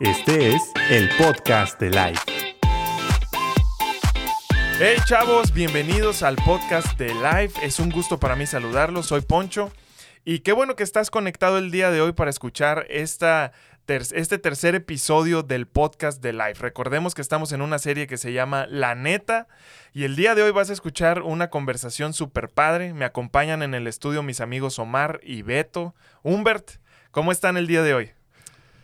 Este es el podcast de Life. Hey chavos, bienvenidos al podcast de Life. Es un gusto para mí saludarlos. Soy Poncho. Y qué bueno que estás conectado el día de hoy para escuchar esta este tercer episodio del podcast de Life. Recordemos que estamos en una serie que se llama La Neta y el día de hoy vas a escuchar una conversación súper padre. Me acompañan en el estudio mis amigos Omar y Beto. Humbert, ¿cómo están el día de hoy?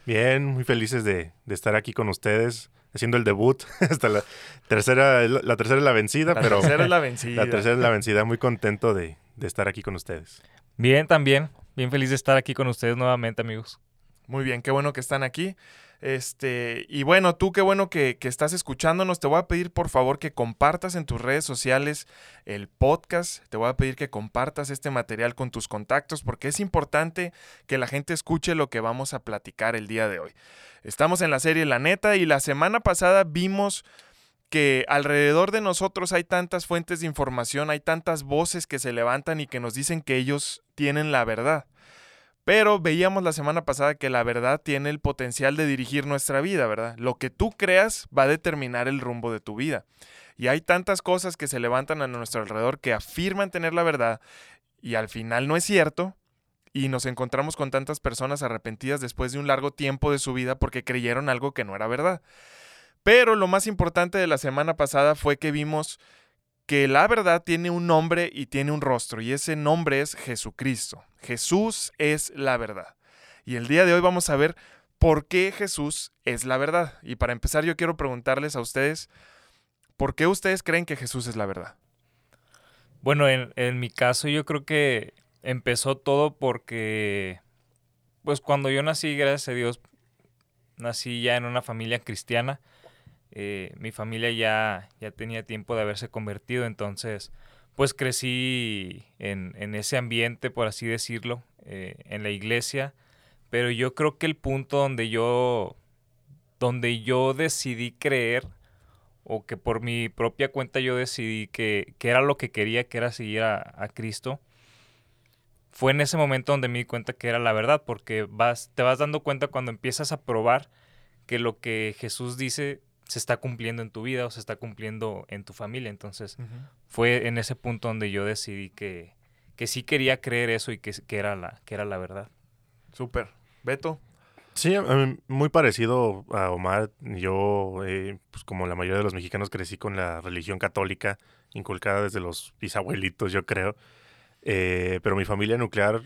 Bien, muy felices de, estar aquí con ustedes haciendo el debut. Hasta la tercera, la tercera es la vencida, la pero. La tercera es la vencida. La tercera es la vencida. Muy contento de, de, estar aquí con ustedes. Bien, también. Bien feliz de estar aquí con ustedes nuevamente, amigos. Muy bien, qué bueno que están aquí. Este, y bueno, tú qué bueno que, que, estás escuchándonos. Te voy a pedir por favor que compartas en tus redes sociales el podcast. Te voy a pedir que compartas este material con tus contactos porque es importante que la gente escuche lo que vamos a platicar el día de hoy. Estamos en la serie La Neta y la semana pasada vimos que alrededor de nosotros hay tantas fuentes de información, hay tantas voces que se levantan y que nos dicen que ellos tienen la verdad. Pero veíamos la semana pasada que la verdad tiene el potencial de dirigir nuestra vida, ¿verdad? Lo que tú creas va a determinar el rumbo de tu vida. Y hay tantas cosas que se levantan a nuestro alrededor que afirman tener la verdad y al final no es cierto. Y nos encontramos con tantas personas arrepentidas después de un largo tiempo de su vida porque creyeron algo que no era verdad. Pero lo más importante de la semana pasada fue que vimos que la verdad tiene un nombre y tiene un rostro, y ese nombre es Jesucristo. Jesús es la verdad. Y el día de hoy vamos a ver por qué Jesús es la verdad. Y para empezar yo quiero preguntarles a ustedes, ¿por qué ustedes creen que Jesús es la verdad? Bueno, en, en mi caso yo creo que empezó todo porque, pues cuando yo nací, gracias a Dios, nací ya en una familia cristiana eh, mi familia ya, ya tenía tiempo de haberse convertido, entonces pues crecí en, en ese ambiente, por así decirlo, eh, en la iglesia, pero yo creo que el punto donde yo, donde yo decidí creer, o que por mi propia cuenta yo decidí que, que era lo que quería, que era seguir a, a, Cristo, fue en ese momento donde me di cuenta que era la verdad, porque vas, te vas dando cuenta cuando empiezas a probar que lo que Jesús dice se está cumpliendo en tu vida o se está cumpliendo en tu familia. Entonces, fue en ese punto donde yo decidí que, que sí quería creer eso y que, que, era, la, que era la verdad. Súper. Beto. Sí, muy parecido a Omar. Yo, eh, pues como la mayoría de los mexicanos, crecí con la religión católica, inculcada desde los bisabuelitos, yo creo. Eh, pero mi familia nuclear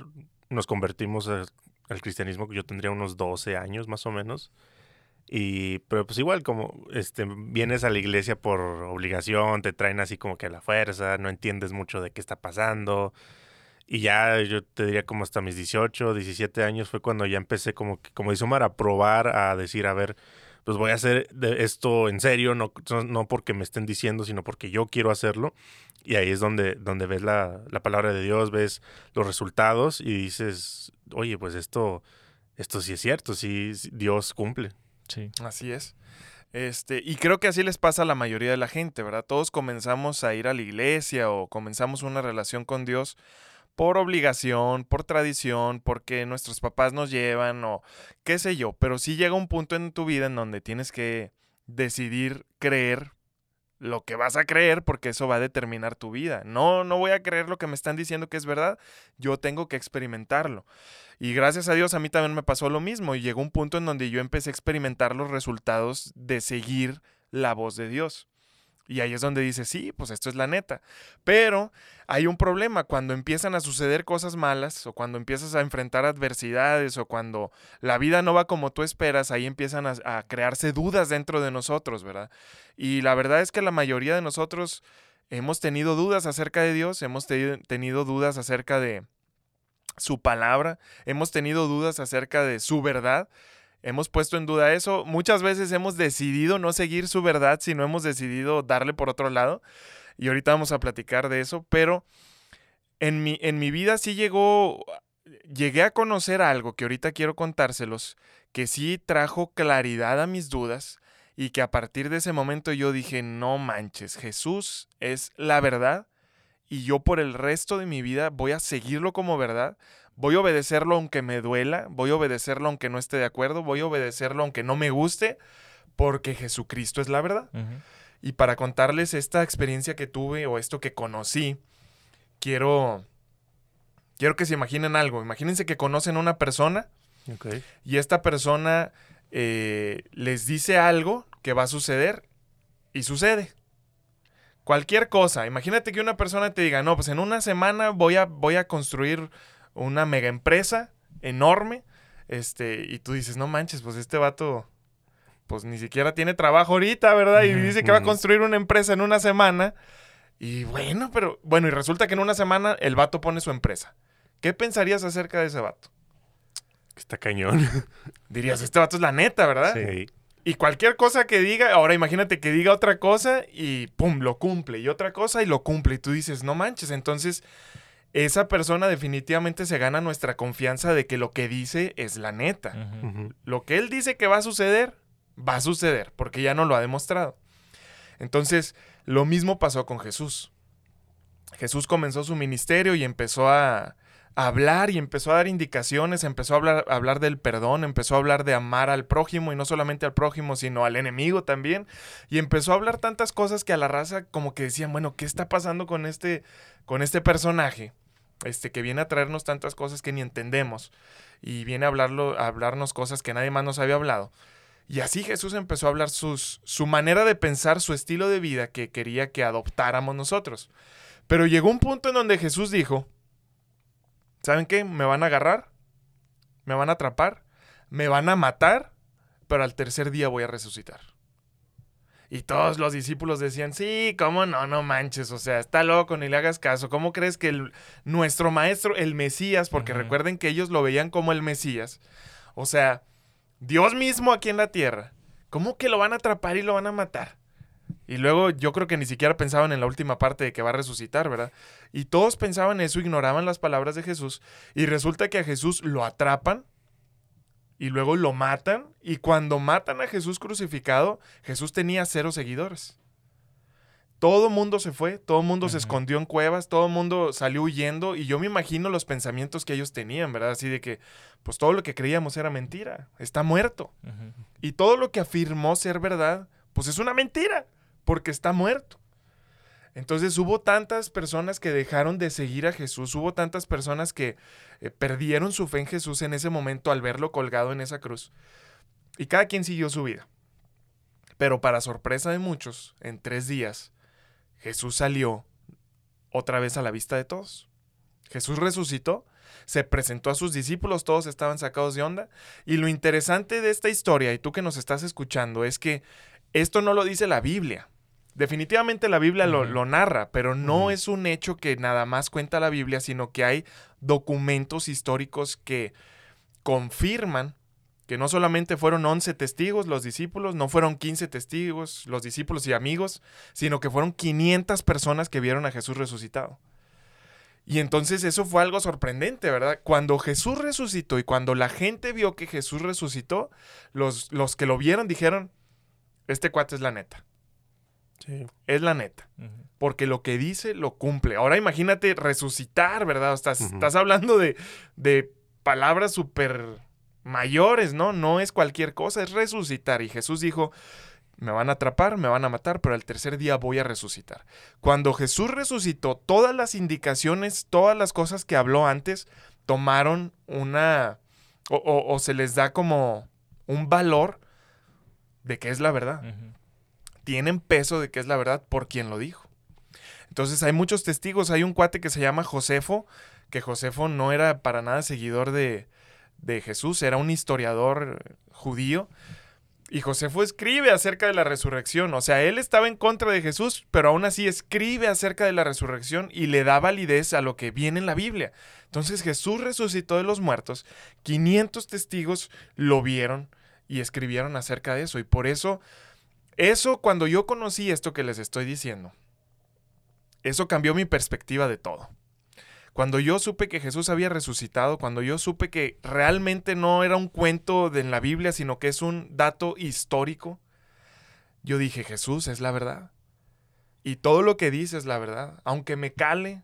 nos convertimos al cristianismo, yo tendría unos 12 años más o menos. Y, pero pues igual, como este, vienes a la iglesia por obligación, te traen así como que a la fuerza, no entiendes mucho de qué está pasando. Y ya yo te diría como hasta mis 18, 17 años fue cuando ya empecé como, como dice Omar, a probar, a decir, a ver, pues voy a hacer esto en serio, no, no porque me estén diciendo, sino porque yo quiero hacerlo. Y ahí es donde, donde ves la, la palabra de Dios, ves los resultados y dices, oye, pues esto, esto sí es cierto, sí, Dios cumple. Sí. Así es. Este, y creo que así les pasa a la mayoría de la gente, ¿verdad? Todos comenzamos a ir a la iglesia o comenzamos una relación con Dios por obligación, por tradición, porque nuestros papás nos llevan o qué sé yo, pero sí llega un punto en tu vida en donde tienes que decidir creer lo que vas a creer porque eso va a determinar tu vida. No, no voy a creer lo que me están diciendo que es verdad, yo tengo que experimentarlo. Y gracias a Dios a mí también me pasó lo mismo y llegó un punto en donde yo empecé a experimentar los resultados de seguir la voz de Dios. Y ahí es donde dice, sí, pues esto es la neta. Pero hay un problema cuando empiezan a suceder cosas malas o cuando empiezas a enfrentar adversidades o cuando la vida no va como tú esperas, ahí empiezan a, crearse dudas dentro de nosotros, ¿verdad? Y la verdad es que la mayoría de nosotros hemos tenido dudas acerca de Dios, hemos tenido dudas acerca de su palabra, hemos tenido dudas acerca de su verdad hemos puesto en duda eso. Muchas veces hemos decidido no seguir su verdad, sino hemos decidido darle por otro lado. Y ahorita vamos a platicar de eso, pero en mi, en mi vida sí llegó, llegué a conocer algo que ahorita quiero contárselos, que sí trajo claridad a mis dudas y que a partir de ese momento yo dije, no manches, Jesús es la verdad y yo por el resto de mi vida voy a seguirlo como verdad, voy a obedecerlo aunque me duela, voy a obedecerlo aunque no esté de acuerdo, voy a obedecerlo aunque no me guste, porque Jesucristo es la verdad. Y para contarles esta experiencia que tuve o esto que conocí, quiero, quiero que se imaginen algo. Imagínense que conocen a una persona y esta persona eh, les dice algo que va a suceder y sucede. Cualquier cosa. Imagínate que una persona te diga, no, pues en una semana voy a, voy a construir una mega empresa enorme. Este, y tú dices, no manches, pues este vato, pues ni siquiera tiene trabajo ahorita, ¿verdad? Y dice que va a construir una empresa en una semana. Y bueno, pero, bueno, y resulta que en una semana el vato pone su empresa. ¿Qué pensarías acerca de ese vato? Está cañón. Dirías, este vato es la neta, ¿verdad? Sí. Y cualquier cosa que diga, ahora imagínate que diga otra cosa y pum, lo cumple. Y otra cosa y lo cumple. Y tú dices, no manches. Entonces, esa persona definitivamente se gana nuestra confianza de que lo que dice es la neta. Lo que él dice que va a suceder, va a suceder, porque ya no lo ha demostrado. Entonces, lo mismo pasó con Jesús. Jesús comenzó su ministerio y empezó a, hablar y empezó a dar indicaciones, empezó a hablar, hablar del perdón, empezó a hablar de amar al prójimo y no solamente al prójimo, sino al enemigo también. Y empezó a hablar tantas cosas que a la raza como que decían, bueno, ¿qué está pasando con este, con este personaje? Este, que viene a traernos tantas cosas que ni entendemos y viene a, hablarlo, a hablarnos cosas que nadie más nos había hablado. Y así Jesús empezó a hablar sus, su manera de pensar, su estilo de vida que quería que adoptáramos nosotros. Pero llegó un punto en donde Jesús dijo, ¿saben qué? Me van a agarrar, me van a atrapar, me van a matar, pero al tercer día voy a resucitar. Y todos los discípulos decían, sí, ¿cómo no? No manches, o sea, está loco, ni le hagas caso. ¿Cómo crees que el, nuestro maestro, el Mesías, porque recuerden que ellos lo veían como el Mesías, o sea, Dios mismo aquí en la tierra, ¿cómo que lo van a atrapar y lo van a matar? Y luego yo creo que ni siquiera pensaban en la última parte de que va a resucitar, ¿verdad? Y todos pensaban eso, ignoraban las palabras de Jesús. Y resulta que a Jesús lo atrapan y luego lo matan. Y cuando matan a Jesús crucificado, Jesús tenía cero seguidores. Todo mundo se fue, todo mundo se escondió en cuevas, todo mundo salió huyendo y yo me imagino los pensamientos que ellos tenían, ¿verdad? Así de que, pues todo lo que creíamos era mentira, está muerto. Y todo lo que afirmó ser verdad, pues es una mentira porque está muerto. Entonces hubo tantas personas que dejaron de seguir a Jesús, hubo tantas personas que eh, perdieron su fe en Jesús en ese momento al verlo colgado en esa cruz. Y cada quien siguió su vida. Pero para sorpresa de muchos, en tres días, Jesús salió otra vez a la vista de todos. Jesús resucitó, se presentó a sus discípulos, todos estaban sacados de onda. Y lo interesante de esta historia, y tú que nos estás escuchando, es que esto no lo dice la Biblia. Definitivamente la Biblia lo, narra, pero no es un hecho que nada más cuenta la Biblia, sino que hay documentos históricos que confirman que no solamente fueron 11 testigos los discípulos, no fueron 15 testigos los discípulos y amigos, sino que fueron 500 personas que vieron a Jesús resucitado. Y entonces eso fue algo sorprendente, ¿verdad? Cuando Jesús resucitó y cuando la gente vio que Jesús resucitó, los, los que lo vieron dijeron, este cuate es la neta. Es la neta. Porque lo que dice lo cumple. Ahora imagínate resucitar, ¿verdad? Estás, estás hablando de, de palabras súper mayores, ¿no? No es cualquier cosa, es resucitar. Y Jesús dijo, me van a atrapar, me van a matar, pero al tercer día voy a resucitar. Cuando Jesús resucitó, todas las indicaciones, todas las cosas que habló antes, tomaron una... o, se les da como un valor de que es la verdad tienen peso de que es la verdad por quien lo dijo. Entonces hay muchos testigos. Hay un cuate que se llama Josefo, que Josefo no era para nada seguidor de, de Jesús, era un historiador judío. Y Josefo escribe acerca de la resurrección. O sea, él estaba en contra de Jesús, pero aún así escribe acerca de la resurrección y le da validez a lo que viene en la Biblia. Entonces Jesús resucitó de los muertos, 500 testigos lo vieron y escribieron acerca de eso. Y por eso eso cuando yo conocí esto que les estoy diciendo, eso cambió mi perspectiva de todo. Cuando yo supe que Jesús había resucitado, cuando yo supe que realmente no era un cuento de en la Biblia, sino que es un dato histórico, yo dije, Jesús es la verdad. Y todo lo que dice es la verdad. Aunque me cale,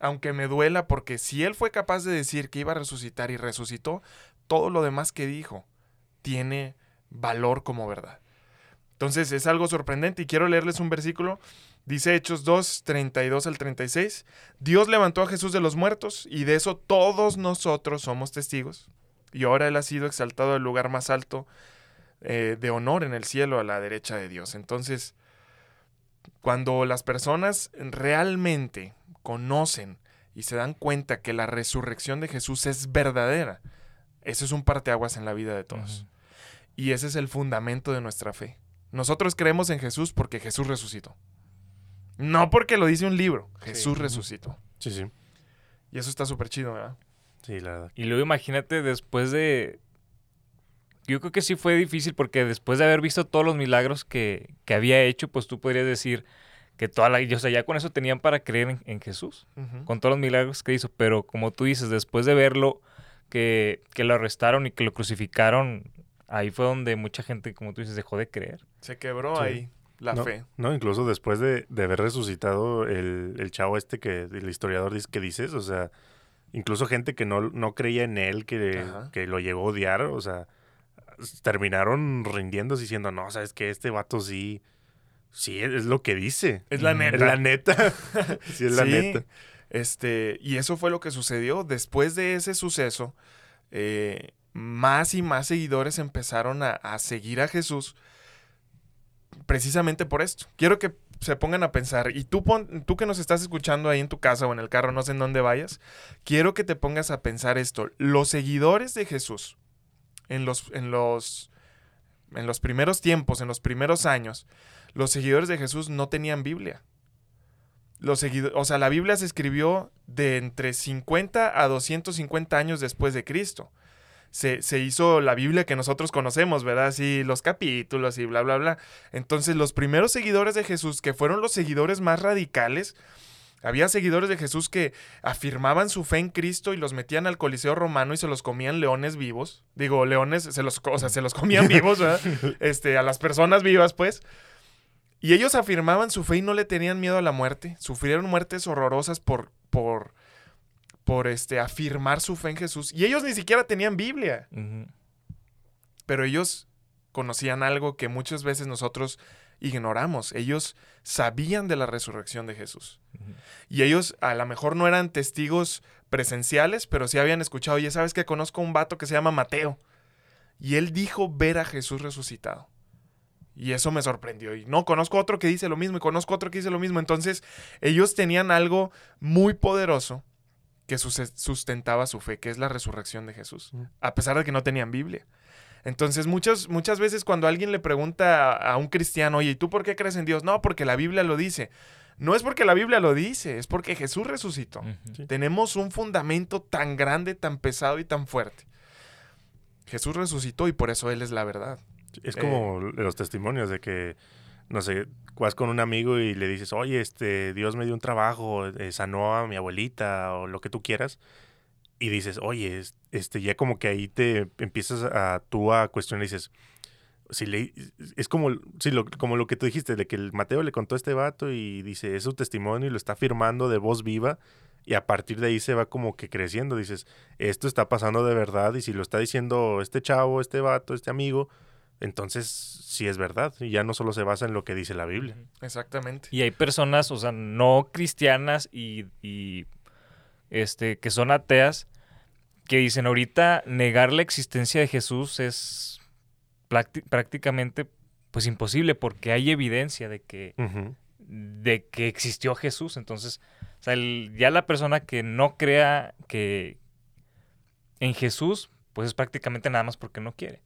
aunque me duela, porque si Él fue capaz de decir que iba a resucitar y resucitó, todo lo demás que dijo tiene valor como verdad. Entonces es algo sorprendente y quiero leerles un versículo. Dice Hechos 2, 32 al 36. Dios levantó a Jesús de los muertos y de eso todos nosotros somos testigos. Y ahora Él ha sido exaltado al lugar más alto eh, de honor en el cielo a la derecha de Dios. Entonces, cuando las personas realmente conocen y se dan cuenta que la resurrección de Jesús es verdadera, eso es un parteaguas en la vida de todos. Y ese es el fundamento de nuestra fe. Nosotros creemos en Jesús porque Jesús resucitó. No porque lo dice un libro. Jesús resucitó. Sí, sí. Y eso está súper chido, ¿verdad? Sí, la verdad. Y luego imagínate después de... Yo creo que sí fue difícil porque después de haber visto todos los milagros que, que había hecho, pues tú podrías decir que toda la... O sea, ya con eso tenían para creer en, en Jesús, con todos los milagros que hizo. Pero como tú dices, después de verlo, que, que lo arrestaron y que lo crucificaron, ahí fue donde mucha gente, como tú dices, dejó de creer. Se quebró Sí. ahí la no, fe. No, incluso después de, de haber resucitado el, el chavo este que el historiador dice que dices, o sea, incluso gente que no, no creía en él, que, que lo llegó a odiar, o sea, terminaron rindiéndose diciendo, no, sabes que este vato sí, sí, es lo que dice. Es la Mm, neta. Es la neta. sí, es la Sí, neta. Este, y eso fue lo que sucedió. Después de ese suceso, eh, más y más seguidores empezaron a, seguir a Jesús precisamente por esto. Quiero que se pongan a pensar, y tú, tú que nos estás escuchando ahí en tu casa o en el carro, no sé en dónde vayas, quiero que te pongas a pensar esto. Los seguidores de Jesús, en los, en los, en los primeros tiempos, en los primeros años, los seguidores de Jesús no tenían Biblia. Los o sea, la Biblia se escribió de entre 50 a 250 años después de Cristo. Se, se hizo la Biblia que nosotros conocemos, ¿verdad? Así los capítulos y bla, bla, bla. Entonces, los primeros seguidores de Jesús, que fueron los seguidores más radicales, había seguidores de Jesús que afirmaban su fe en Cristo y los metían al Coliseo romano y se los comían leones vivos. Digo, leones, se los, o sea, se los comían vivos, ¿verdad? Este, a las personas vivas, pues. Y ellos afirmaban su fe y no le tenían miedo a la muerte. Sufrieron muertes horrorosas por, por, por este, afirmar su fe en Jesús. Y ellos ni siquiera tenían Biblia. Pero ellos conocían algo que muchas veces nosotros ignoramos. Ellos sabían de la resurrección de Jesús. Y ellos a lo mejor no eran testigos presenciales, pero sí habían escuchado. Ya sabes que conozco un vato que se llama Mateo. Y él dijo ver a Jesús resucitado. Y eso me sorprendió. Y no, conozco otro que dice lo mismo y conozco otro que dice lo mismo. Entonces, ellos tenían algo muy poderoso que sus- sustentaba su fe, que es la resurrección de Jesús, a pesar de que no tenían Biblia. Entonces, muchas, muchas veces cuando alguien le pregunta a, a un cristiano, oye, ¿y tú por qué crees en Dios? No, porque la Biblia lo dice. No es porque la Biblia lo dice, es porque Jesús resucitó. Tenemos un fundamento tan grande, tan pesado y tan fuerte. Jesús resucitó y por eso Él es la verdad. Es Eh. como los testimonios de que, no sé, vas con un amigo y le dices, oye, este, Dios me dio un trabajo, eh, sanó a mi abuelita o lo que tú quieras. Y dices, oye, es- este, ya como que ahí te empiezas a tú a cuestionar dices, si le, es como, sí, lo, como lo que tú dijiste, de que el Mateo le contó a este vato y dice, es su testimonio y lo está firmando de voz viva. Y a partir de ahí se va como que creciendo. Dices, esto está pasando de verdad. Y si lo está diciendo este chavo, este vato, este amigo, entonces sí es verdad. Y ya no solo se basa en lo que dice la Biblia. Exactamente. Y hay personas, o sea, no cristianas y, y, este, que son ateas, que dicen ahorita negar la existencia de Jesús es prácti- prácticamente pues imposible porque hay evidencia de que, de que existió Jesús. Entonces, o sea, el- ya la persona que no crea que en Jesús, pues es prácticamente nada más porque no quiere.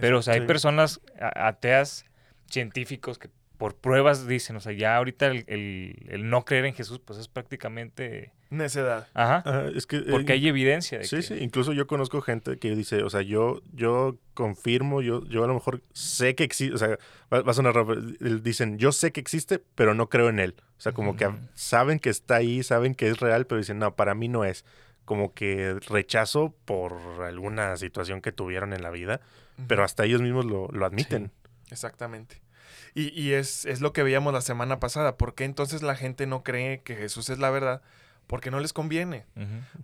Pero, o sea, hay Sí. personas ateas, científicos, que por pruebas dicen, o sea, ya ahorita el, el- el no creer en Jesús, pues es prácticamente... Necedad. Ajá. Ah, es que, eh, Porque hay evidencia de Sí, que... sí, incluso yo conozco gente que dice, o sea, yo, yo confirmo, yo, yo a lo mejor sé que existe, o sea, va, va a sonar raro, dicen, yo sé que existe, pero no creo en él. O sea, como que saben que está ahí, saben que es real, pero dicen, no, para mí no es. Como que rechazo por alguna situación que tuvieron en la vida, pero hasta ellos mismos lo, lo admiten. Exactamente. Y, y es, es lo que veíamos la semana pasada. ¿Por qué entonces la gente no cree que Jesús es la verdad? Porque no les conviene.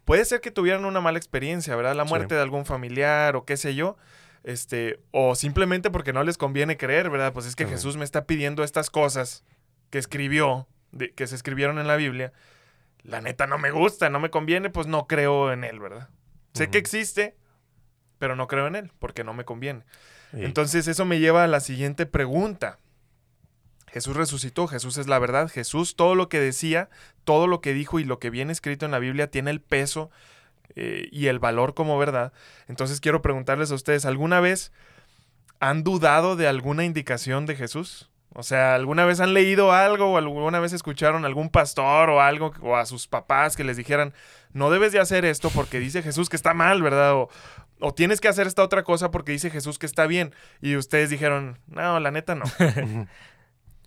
Puede ser que tuvieran una mala experiencia, ¿verdad? La Sí. muerte de algún familiar o qué sé yo. Este, o simplemente porque no les conviene creer, ¿verdad? Pues es que. Jesús me está pidiendo estas cosas que escribió, de- que se escribieron en la Biblia. La neta no me gusta, no me conviene, pues no creo en él, ¿verdad? Sé que existe, pero no creo en él porque no me conviene. Entonces eso me lleva a la siguiente pregunta. Jesús resucitó, Jesús es la verdad, Jesús todo lo que decía, todo lo que dijo y lo que viene escrito en la Biblia tiene el peso eh, y el valor como verdad. Entonces quiero preguntarles a ustedes, ¿alguna vez han dudado de alguna indicación de Jesús? O sea, ¿alguna vez han leído algo o alguna vez escucharon a algún pastor o algo o a sus papás que les dijeran, no debes de hacer esto porque dice Jesús que está mal, ¿verdad? O, o tienes que hacer esta otra cosa porque dice Jesús que está bien. Y ustedes dijeron, no, la neta no.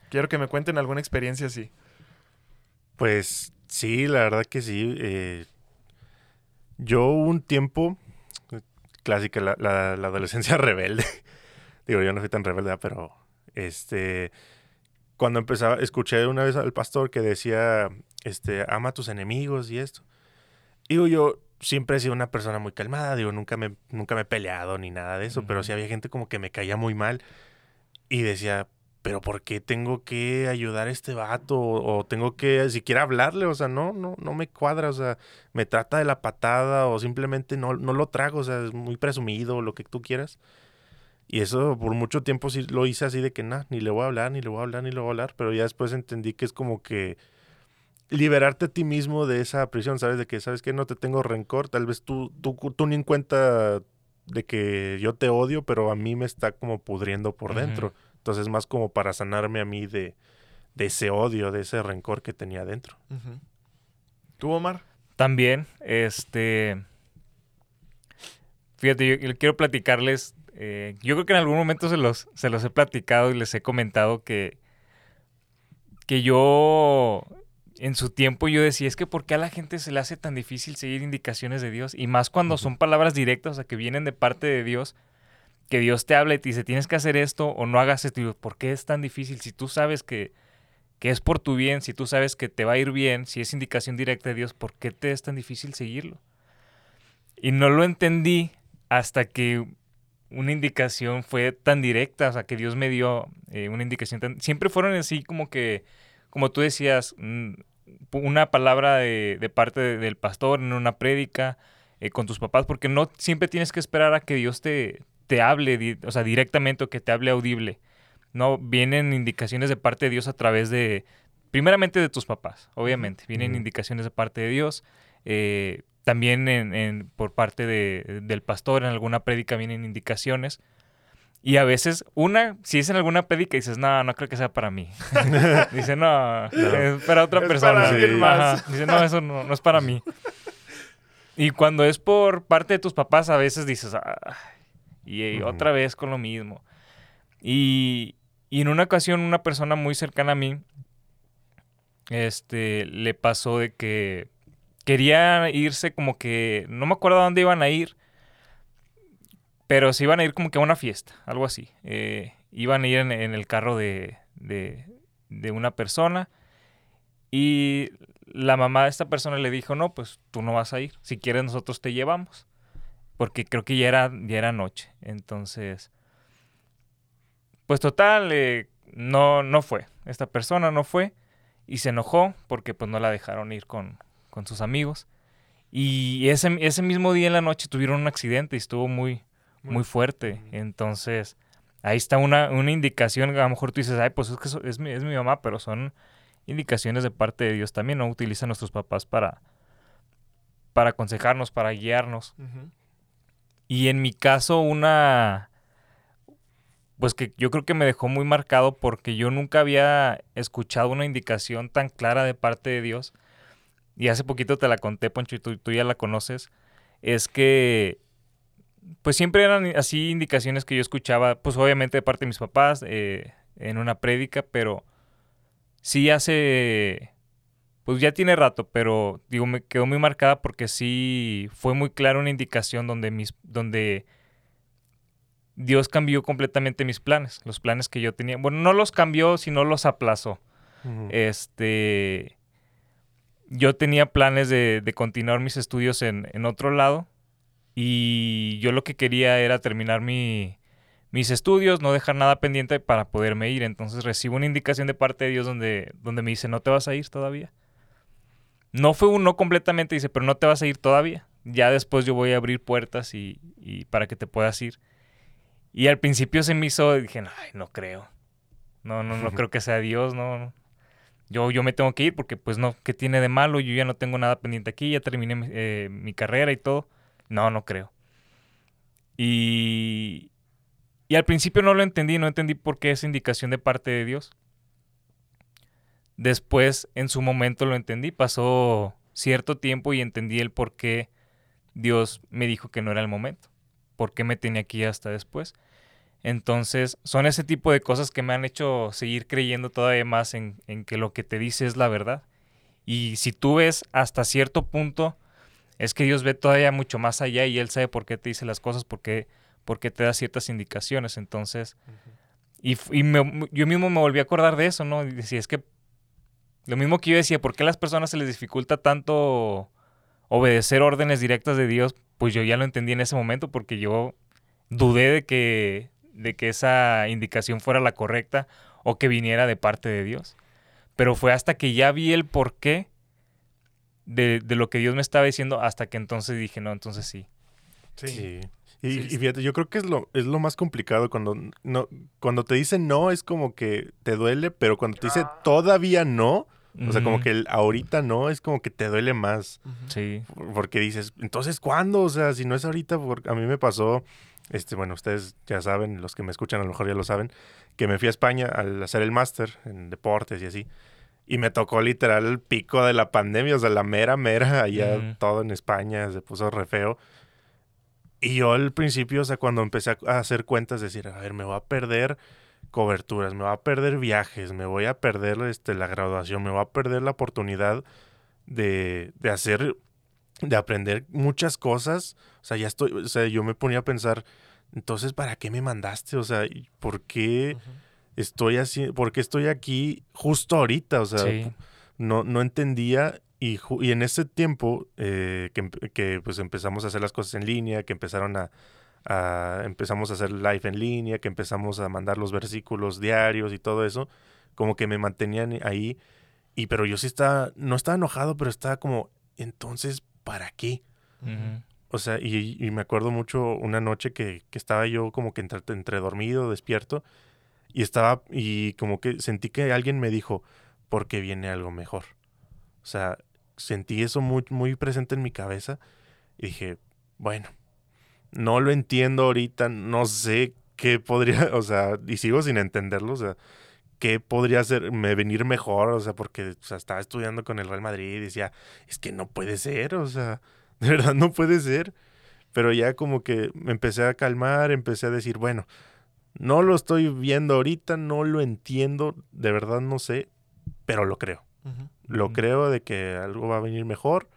Quiero que me cuenten alguna experiencia así. Pues sí, la verdad que sí. eh, yo un tiempo, clásica, la, la- la adolescencia rebelde. Digo, yo no fui tan rebelde, pero este, cuando empezaba, escuché una vez al pastor que decía, este, ama a tus enemigos y esto. Digo, yo siempre he sido una persona muy calmada, digo, nunca me, nunca me he peleado ni nada de eso, pero sí había gente como que me caía muy mal y decía, pero ¿por qué tengo que ayudar a este vato? O, o tengo que siquiera hablarle, o sea, no, no, no me cuadra, o sea, me trata de la patada o simplemente no, no lo trago, o sea, es muy presumido, lo que tú quieras. Y eso por mucho tiempo sí lo hice así de que nada, ni le voy a hablar, ni le voy a hablar, ni le voy a hablar, pero ya después entendí que es como que liberarte a ti mismo de esa prisión, ¿sabes? De que, ¿sabes que No te tengo rencor, tal vez tú, tú, tú ni en cuenta de que yo te odio, pero a mí me está como pudriendo por dentro. Entonces, más como para sanarme a mí de, de ese odio, de ese rencor que tenía dentro. ¿Tú, Omar? También, este. Fíjate, yo, yo quiero platicarles. Eh, yo creo que en algún momento se los, se los he platicado y les he comentado que. Que yo. En su tiempo yo decía, es que ¿por qué a la gente se le hace tan difícil seguir indicaciones de Dios? Y más cuando son palabras directas, o sea, que vienen de parte de Dios, que Dios te habla y te dice, tienes que hacer esto o no hagas esto. Y yo, ¿por qué es tan difícil? Si tú sabes que, que es por tu bien, si tú sabes que te va a ir bien, si es indicación directa de Dios, ¿por qué te es tan difícil seguirlo? Y no lo entendí hasta que una indicación fue tan directa, o sea, que Dios me dio eh, una indicación tan... Siempre fueron así como que, como tú decías, mm, una palabra de, de parte de- del pastor en una prédica eh, con tus papás, porque no siempre tienes que esperar a que Dios te, te hable, di- o sea, directamente o que te hable audible. No, vienen indicaciones de parte de Dios a través de, primeramente de tus papás, obviamente. Vienen indicaciones de parte de Dios. eh, también en, en- por parte de- del pastor, en alguna prédica vienen indicaciones. Y a veces, una, si es en alguna prédica, dices, no, no creo que sea para mí. Dice, no, es para otra Es persona. para más. Dice, no, eso no, no es para mí. Y cuando es por parte de tus papás, a veces dices, y, otra vez con lo mismo. Y, y en una ocasión, una persona muy cercana a mí, este, le pasó de que quería irse como que, no me acuerdo a dónde iban a ir, pero se iban a ir como que a una fiesta, algo así. Eh, iban a ir en, el carro de, de, de una persona y la mamá de esta persona le dijo, no, pues tú no vas a ir, si quieres nosotros te llevamos, porque creo que ya era, ya era noche. Entonces, pues total, eh, no, no fue, esta persona no fue y se enojó porque pues no la dejaron ir con, con sus amigos. Y ese, ese mismo día en la noche tuvieron un accidente y estuvo muy, muy fuerte. Entonces, ahí está una, una indicación. A lo mejor tú dices, ay, pues es que es mi, es mi mamá, pero son indicaciones de parte de Dios también. No utilizan nuestros papás para, para aconsejarnos, para guiarnos. Y en mi caso, una. Pues que yo creo que me dejó muy marcado porque yo nunca había escuchado una indicación tan clara de parte de Dios. Y hace poquito te la conté, Poncho, y tú, tú ya la conoces. Es que. Pues siempre eran así indicaciones que yo escuchaba, pues obviamente de parte de mis papás, eh, en una prédica, pero sí hace. Pues ya tiene rato, pero digo, me quedó muy marcada porque sí fue muy clara una indicación donde mis, donde Dios cambió completamente mis planes, los planes que yo tenía. Bueno, no los cambió, sino los aplazó. Este, yo tenía planes de, de continuar mis estudios en, en otro lado y yo lo que quería era terminar mi, mis estudios, no dejar nada pendiente para poderme ir. Entonces recibo una indicación de parte de Dios donde, donde me dice, no te vas a ir todavía. No fue un no completamente, dice, pero no te vas a ir todavía. Ya después yo voy a abrir puertas y, y para que te puedas ir. Y al principio se me hizo, dije, ay, no creo. No, no, no creo que sea Dios, no. no. Yo, yo me tengo que ir porque, pues, no, ¿qué tiene de malo? Yo ya no tengo nada pendiente aquí, ya terminé mi- eh, mi carrera y todo. No, no creo. Y, y al principio no lo entendí, no entendí por qué esa indicación de parte de Dios. Después, en su momento lo entendí, pasó cierto tiempo y entendí el por qué Dios me dijo que no era el momento, por qué me tenía aquí hasta después. Entonces, son ese tipo de cosas que me han hecho seguir creyendo todavía más en, en que lo que te dice es la verdad. Y si tú ves hasta cierto punto, es que Dios ve todavía mucho más allá y Él sabe por qué te dice las cosas, por qué, te da ciertas indicaciones. Entonces, y, y me- yo mismo me volví a acordar de eso, ¿no? Y decía, es que lo mismo que yo decía, ¿por qué a las personas se les dificulta tanto obedecer órdenes directas de Dios? Pues yo ya lo entendí en ese momento porque yo dudé de que, de que esa indicación fuera la correcta o que viniera de parte de Dios. Pero fue hasta que ya vi el porqué de, de lo que Dios me estaba diciendo, hasta que entonces dije, no, entonces sí. Sí. Y, Sí, y fíjate, yo creo que es lo, es lo más complicado cuando no, cuando te dicen no es como que te duele, pero cuando te dice todavía no, o sea, como que el ahorita no, es como que te duele más. Sí. por- Porque dices, entonces, ¿cuándo? O sea, si no es ahorita, porque a mí me pasó, este, bueno, ustedes ya saben, los que me escuchan a lo mejor ya lo saben, que me fui a España al hacer el máster en deportes y así. Y me tocó literal el pico de la pandemia, o sea, la mera, mera, allá todo en España se puso re feo. Y yo al principio, o sea, cuando empecé a- a hacer cuentas, decir, a ver, me voy a perder coberturas, me voy a perder viajes, me voy a perder este, la graduación, me voy a perder la oportunidad de, de hacer, de aprender muchas cosas. O sea, ya estoy, o sea, yo me ponía a pensar, entonces, ¿para qué me mandaste? O sea, ¿y ¿por qué estoy así, por qué estoy aquí justo ahorita? O sea, Sí. no, no entendía y, y en ese tiempo eh, que, que, pues empezamos a hacer las cosas en línea, que empezaron a, a- empezamos a hacer live en línea, que empezamos a mandar los versículos diarios y todo eso, como que me mantenían ahí y pero yo sí estaba, no estaba enojado, pero estaba como, entonces, ¿para qué? O sea, y, y me acuerdo mucho una noche que, que estaba yo como que entre, entre dormido, despierto, y estaba, y como que sentí que alguien me dijo, porque viene algo mejor. O sea, sentí eso muy, muy presente en mi cabeza, y dije, bueno, no lo entiendo ahorita, no sé qué podría, o sea, y sigo sin entenderlo, o sea, qué podría ser, me venir mejor, o sea, porque o sea, estaba estudiando con el Real Madrid y decía, es que no puede ser, o sea, de verdad no puede ser. Pero ya como que me empecé a calmar, empecé a decir, bueno, no lo estoy viendo ahorita, no lo entiendo, de verdad no sé, pero lo creo. Lo Ujú. creo de que algo va a venir mejor,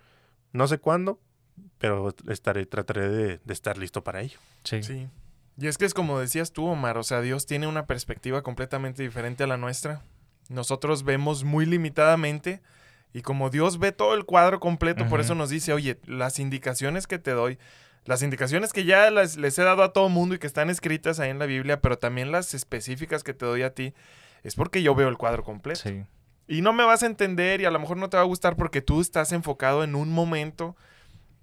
no sé cuándo, pero estaré, trataré de, de estar listo para ello. Sí. Sí. Y es que es como decías tú, Omar, o sea, Dios tiene una perspectiva completamente diferente a la nuestra. Nosotros vemos muy limitadamente y como Dios ve todo el cuadro completo, por eso nos dice, oye, las indicaciones que te doy, las indicaciones que ya las- les he dado a todo mundo y que están escritas ahí en la Biblia, pero también las específicas que te doy a ti, es porque yo veo el cuadro completo. Sí. Y no me vas a entender y a lo mejor no te va a gustar porque tú estás enfocado en un momento,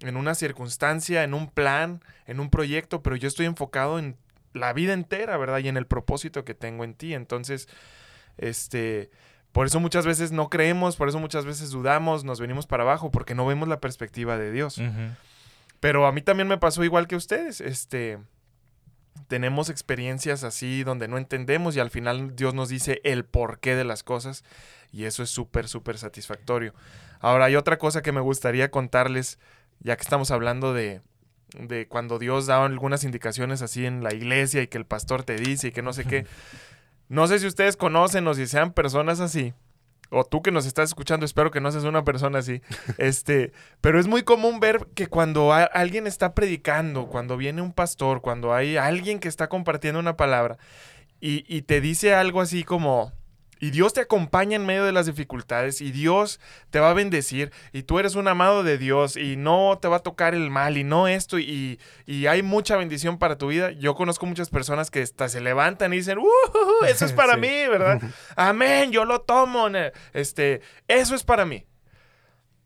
en una circunstancia, en un plan, en un proyecto, pero yo estoy enfocado en la vida entera, ¿verdad? Y en el propósito que tengo en ti. Entonces, este, por eso muchas veces no creemos, por eso muchas veces dudamos, nos venimos para abajo, porque no vemos la perspectiva de Dios. Pero a mí también me pasó igual que a ustedes. Este, tenemos experiencias así donde no entendemos y al final Dios nos dice el porqué de las cosas y eso es súper, súper satisfactorio. Ahora hay otra cosa que me gustaría contarles, ya que estamos hablando de, de cuando Dios da algunas indicaciones así en la iglesia y que el pastor te dice y que no sé qué. No sé si ustedes conocen o si sean personas así, o tú que nos estás escuchando, espero que no seas una persona así, este, pero es muy común ver que cuando alguien está predicando, cuando viene un pastor, cuando hay alguien que está compartiendo una palabra y, y te dice algo así como, y Dios te acompaña en medio de las dificultades y Dios te va a bendecir y tú eres un amado de Dios y no te va a tocar el mal y no esto y, y hay mucha bendición para tu vida. Yo conozco muchas personas que hasta se levantan y dicen, "Uh, eso es para Sí. mí, ¿verdad? Amén, yo lo tomo. Este, eso es para mí.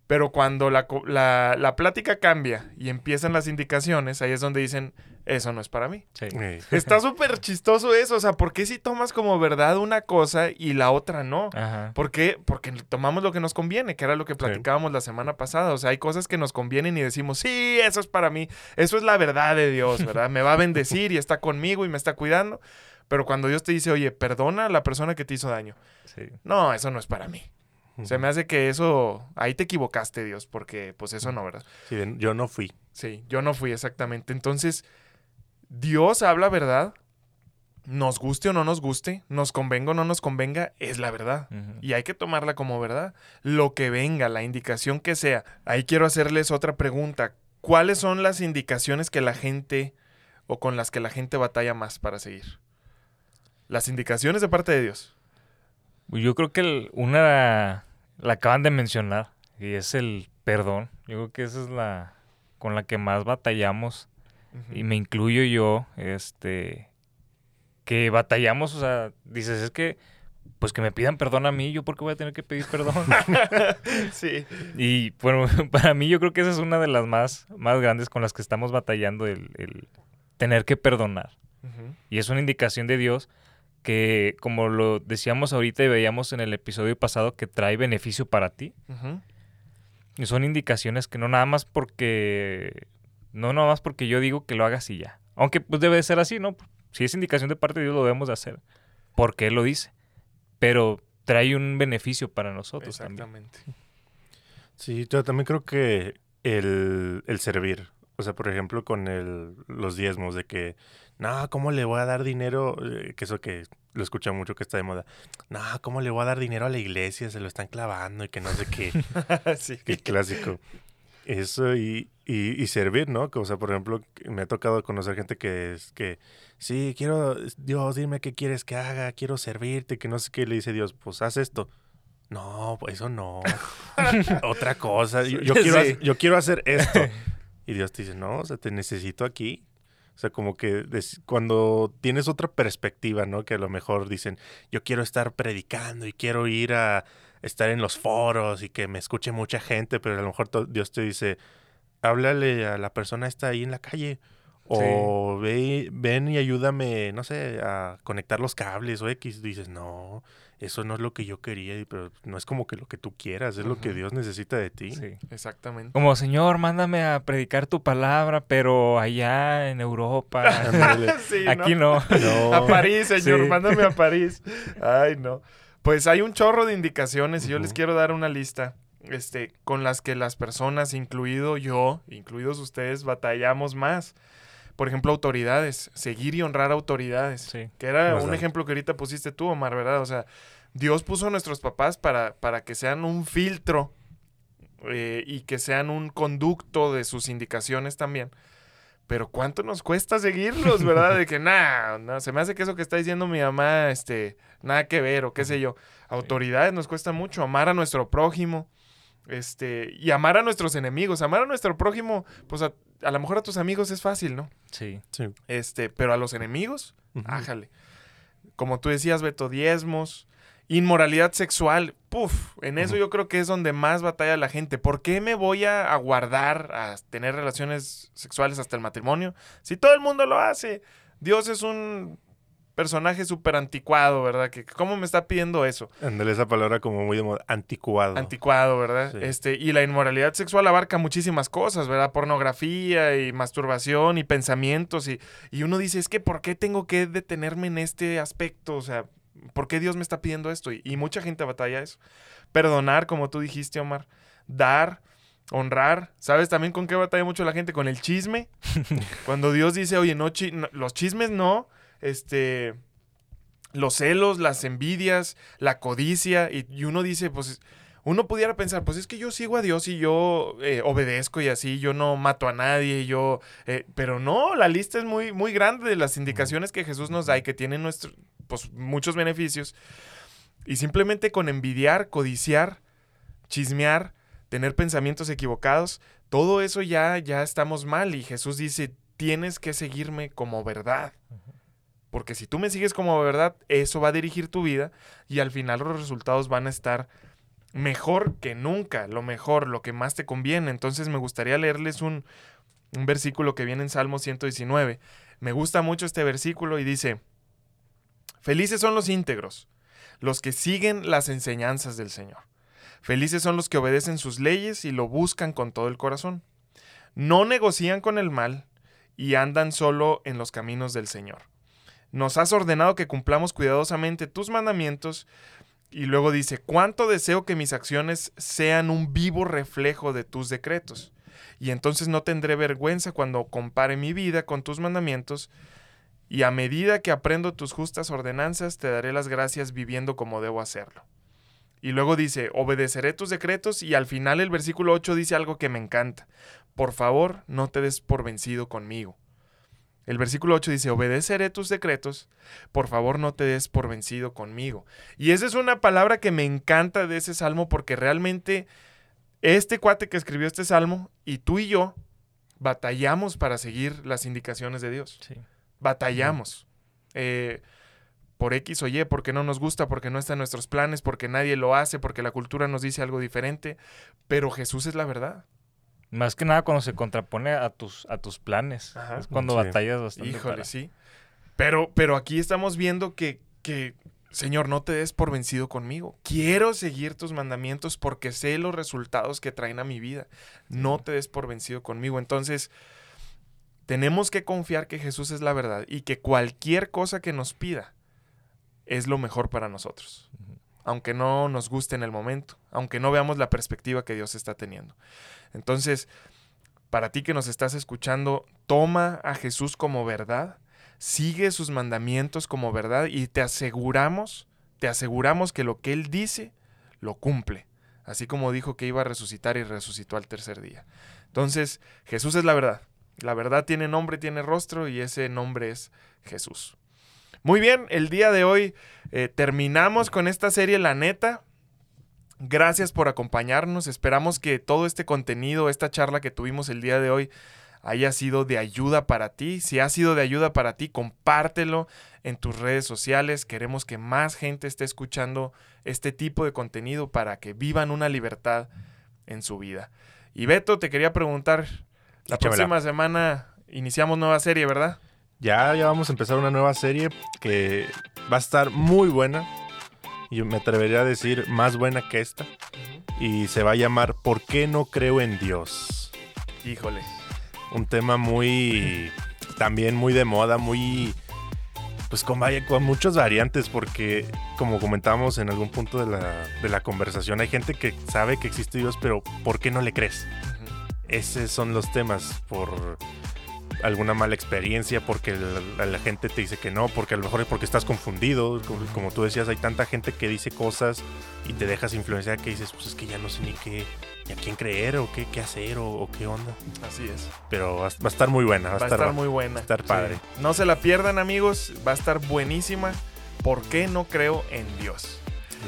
Pero cuando la, la, la plática cambia y empiezan las indicaciones, ahí es donde dicen, eso no es para mí. Sí. Está súper chistoso eso. O sea, ¿por qué si tomas como verdad una cosa y la otra no? Ajá. ¿Por qué? Porque tomamos lo que nos conviene, que era lo que platicábamos la semana pasada. O sea, hay cosas que nos convienen y decimos, sí, eso es para mí. Eso es la verdad de Dios, ¿verdad? Me va a bendecir y está conmigo y me está cuidando. Pero cuando Dios te dice, oye, perdona a la persona que te hizo daño. Sí. No, eso no es para mí. Se me hace que eso, ahí te equivocaste, Dios, porque pues eso no, ¿verdad? Sí, yo no fui. Sí, yo no fui exactamente. Entonces, Dios habla verdad, nos guste o no nos guste, nos convenga o no nos convenga, es la verdad. Y hay que tomarla como verdad. Lo que venga, la indicación que sea. Ahí quiero hacerles otra pregunta. ¿Cuáles son las indicaciones que la gente o con las que la gente batalla más para seguir? Las indicaciones de parte de Dios. Yo creo que el- una la acaban de mencionar y es el perdón. Yo creo que esa es la con la que más batallamos y me incluyo yo, este que batallamos, o sea, dices, es que pues que me pidan perdón a mí, yo por qué voy a tener que pedir perdón. sí. y bueno, para mí yo creo que esa es una de las más más grandes con las que estamos batallando el, el tener que perdonar. Y es una indicación de Dios que, como lo decíamos ahorita y veíamos en el episodio pasado, que trae beneficio para ti. Y son indicaciones que no nada más porque... No nada más porque yo digo que lo hagas y ya. Aunque pues debe de ser así, ¿no? Si es indicación de parte de Dios lo debemos de hacer. Porque Él lo dice. Pero trae un beneficio para nosotros también. Exactamente. Sí, yo también creo que el, el servir, o sea, por ejemplo, con el, los diezmos, de que, no, ¿cómo le voy a dar dinero? Eh, Que eso que lo escucha mucho que está de moda. No, ¿cómo le voy a dar dinero a la iglesia? Se lo están clavando y que no sé qué. sí. Qué clásico. Eso y, y, y servir, ¿no? O sea, por ejemplo, me ha tocado conocer gente que es que, sí, quiero, Dios, dime qué quieres que haga, quiero servirte, que no sé qué. Le dice Dios, pues haz esto. No, pues eso no. Otra cosa. Yo, yo quiero, Sí. yo quiero hacer esto. Y Dios te dice, no, o sea, te necesito aquí. O sea, como que des- cuando tienes otra perspectiva, ¿no? Que a lo mejor dicen, yo quiero estar predicando y quiero ir a estar en los foros y que me escuche mucha gente, pero a lo mejor Dios te dice, háblale a la persona esta ahí en la calle. O ve, ven y ayúdame, no sé, a conectar los cables o X. Dices, no, eso no es lo que yo quería, y- pero no es como que lo que tú quieras, es lo que. Dios necesita de ti. Sí. Exactamente. Como, Señor, mándame a predicar tu palabra, pero allá en Europa. Sí, Aquí no. No. A París, señor, Sí. mándame a París. Ay, no. Pues hay un chorro de indicaciones y yo les quiero dar una lista este, con las que las personas, incluido yo, incluidos ustedes, batallamos más. Por ejemplo, autoridades, seguir y honrar autoridades. Sí. Que era un ejemplo que ahorita pusiste tú, Omar, ¿verdad? O sea, Dios puso a nuestros papás para, para que sean un filtro eh, y que sean un conducto de sus indicaciones también. Pero ¿cuánto nos cuesta seguirlos, verdad? De que, nah, no, se me hace que eso que está diciendo mi mamá, este, nada que ver o qué sé yo. Autoridades nos cuesta mucho, amar a nuestro prójimo, este, y amar a nuestros enemigos. Amar a nuestro prójimo, pues a, a lo mejor a tus amigos es fácil, ¿no? Sí. Sí. Este, pero a los enemigos, ájale. Como tú decías, Beto, diezmos, inmoralidad sexual, puf, en eso yo creo que es donde más batalla la gente. ¿Por qué me voy a, a guardar a tener relaciones sexuales hasta el matrimonio? Si todo el mundo lo hace. Dios es un personaje súper anticuado, ¿verdad? Que, ¿Cómo me está pidiendo eso? Ándale esa palabra como muy de moda, anticuado. Anticuado, ¿verdad? Sí. Este, y la inmoralidad sexual abarca muchísimas cosas, ¿verdad? Pornografía y masturbación y pensamientos. Y, y uno dice, es que ¿por qué tengo que detenerme en este aspecto? O sea, ¿por qué Dios me está pidiendo esto? Y, y mucha gente batalla eso. Perdonar, como tú dijiste, Omar. Dar, honrar. ¿Sabes también con qué batalla mucho la gente? Con el chisme. Cuando Dios dice, oye, no, chi- no, los chismes no. Este. los celos, las envidias, la codicia, y, uno dice, pues, uno pudiera pensar, pues es que yo sigo a Dios y yo eh, obedezco y así, yo no mato a nadie, yo, eh, pero no, la lista es muy, muy grande de las indicaciones que Jesús nos da y que tienen nuestro, pues, muchos beneficios. Y simplemente con envidiar, codiciar, chismear, tener pensamientos equivocados, todo eso ya, ya estamos mal y Jesús dice, tienes que seguirme como verdad. Porque si tú me sigues como verdad, eso va a dirigir tu vida y al final los resultados van a estar mejor que nunca, lo mejor, lo que más te conviene. Entonces me gustaría leerles un, un versículo que viene en Salmo 119. Me gusta mucho este versículo y dice, felices son los íntegros, los que siguen las enseñanzas del Señor. Felices son los que obedecen sus leyes y lo buscan con todo el corazón. No negocian con el mal y andan solo en los caminos del Señor nos has ordenado que cumplamos cuidadosamente tus mandamientos. Y luego dice, cuánto deseo que mis acciones sean un vivo reflejo de tus decretos. Y entonces no tendré vergüenza cuando compare mi vida con tus mandamientos. Y a medida que aprendo tus justas ordenanzas, te daré las gracias viviendo como debo hacerlo. Y luego dice, obedeceré tus decretos. Y al final el versículo 8 dice algo que me encanta. Por favor, no te des por vencido conmigo. El versículo 8 dice, obedeceré tus decretos, por favor no te des por vencido conmigo. Y esa es una palabra que me encanta de ese salmo porque realmente este cuate que escribió este salmo y tú y yo batallamos para seguir las indicaciones de Dios. Sí. Batallamos. Eh, por X o Y, porque no nos gusta, porque no está en nuestros planes, porque nadie lo hace, porque la cultura nos dice algo diferente, pero Jesús es la verdad. Más que nada cuando se contrapone a tus, a tus planes. Es cuando batallas bastante. Híjole, sí. Pero, pero aquí estamos viendo que, que, Señor, no te des por vencido conmigo. Quiero seguir tus mandamientos porque sé los resultados que traen a mi vida. No te des por vencido conmigo. Entonces, tenemos que confiar que Jesús es la verdad y que cualquier cosa que nos pida es lo mejor para nosotros. Aunque no nos guste en el momento, aunque no veamos la perspectiva que Dios está teniendo. Entonces, para ti que nos estás escuchando, toma a Jesús como verdad, sigue sus mandamientos como verdad y te aseguramos, te aseguramos que lo que Él dice, lo cumple. Así como dijo que iba a resucitar y resucitó al tercer día. Entonces, Jesús es la verdad. La verdad tiene nombre, tiene rostro y ese nombre es Jesús. Muy bien, el día de hoy eh, terminamos con esta serie La Neta. Gracias por acompañarnos. Esperamos que todo este contenido, esta charla que tuvimos el día de hoy, haya sido de ayuda para ti. Si ha sido de ayuda para ti, compártelo en tus redes sociales. Queremos que más gente esté escuchando este tipo de contenido para que vivan una libertad en su vida. Y Beto, te quería preguntar, la próxima semana iniciamos nueva serie, ¿verdad? Ya, ya vamos a empezar una nueva serie que va a estar muy buena yo me atrevería a decir más buena que esta. Y se va a llamar ¿Por qué no creo en Dios? Híjole. Un tema muy. también muy de moda, muy. Pues con, con muchas variantes, porque como comentábamos en algún punto de la, de la conversación, hay gente que sabe que existe Dios, pero ¿por qué no le crees? Esos son los temas. Por alguna mala experiencia, porque la, gente te dice que no, porque a lo mejor es porque estás confundido. Como, tú decías, hay tanta gente que dice cosas y te dejas influenciar que dices, pues es que ya no sé ni qué, ni a quién creer o qué, qué hacer o, qué onda. Así es. Pero va, a estar muy buena. Va, a estar, muy buena. Va a estar padre. No se la pierdan, amigos. Va a estar buenísima. ¿Por qué no creo en Dios?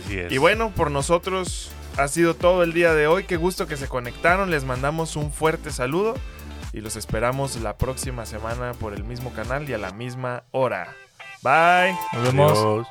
Así es. Y bueno, por nosotros ha sido todo el día de hoy. Qué gusto que se conectaron. Les mandamos un fuerte saludo y los esperamos la próxima semana por el mismo canal y a la misma hora. Bye. Nos vemos.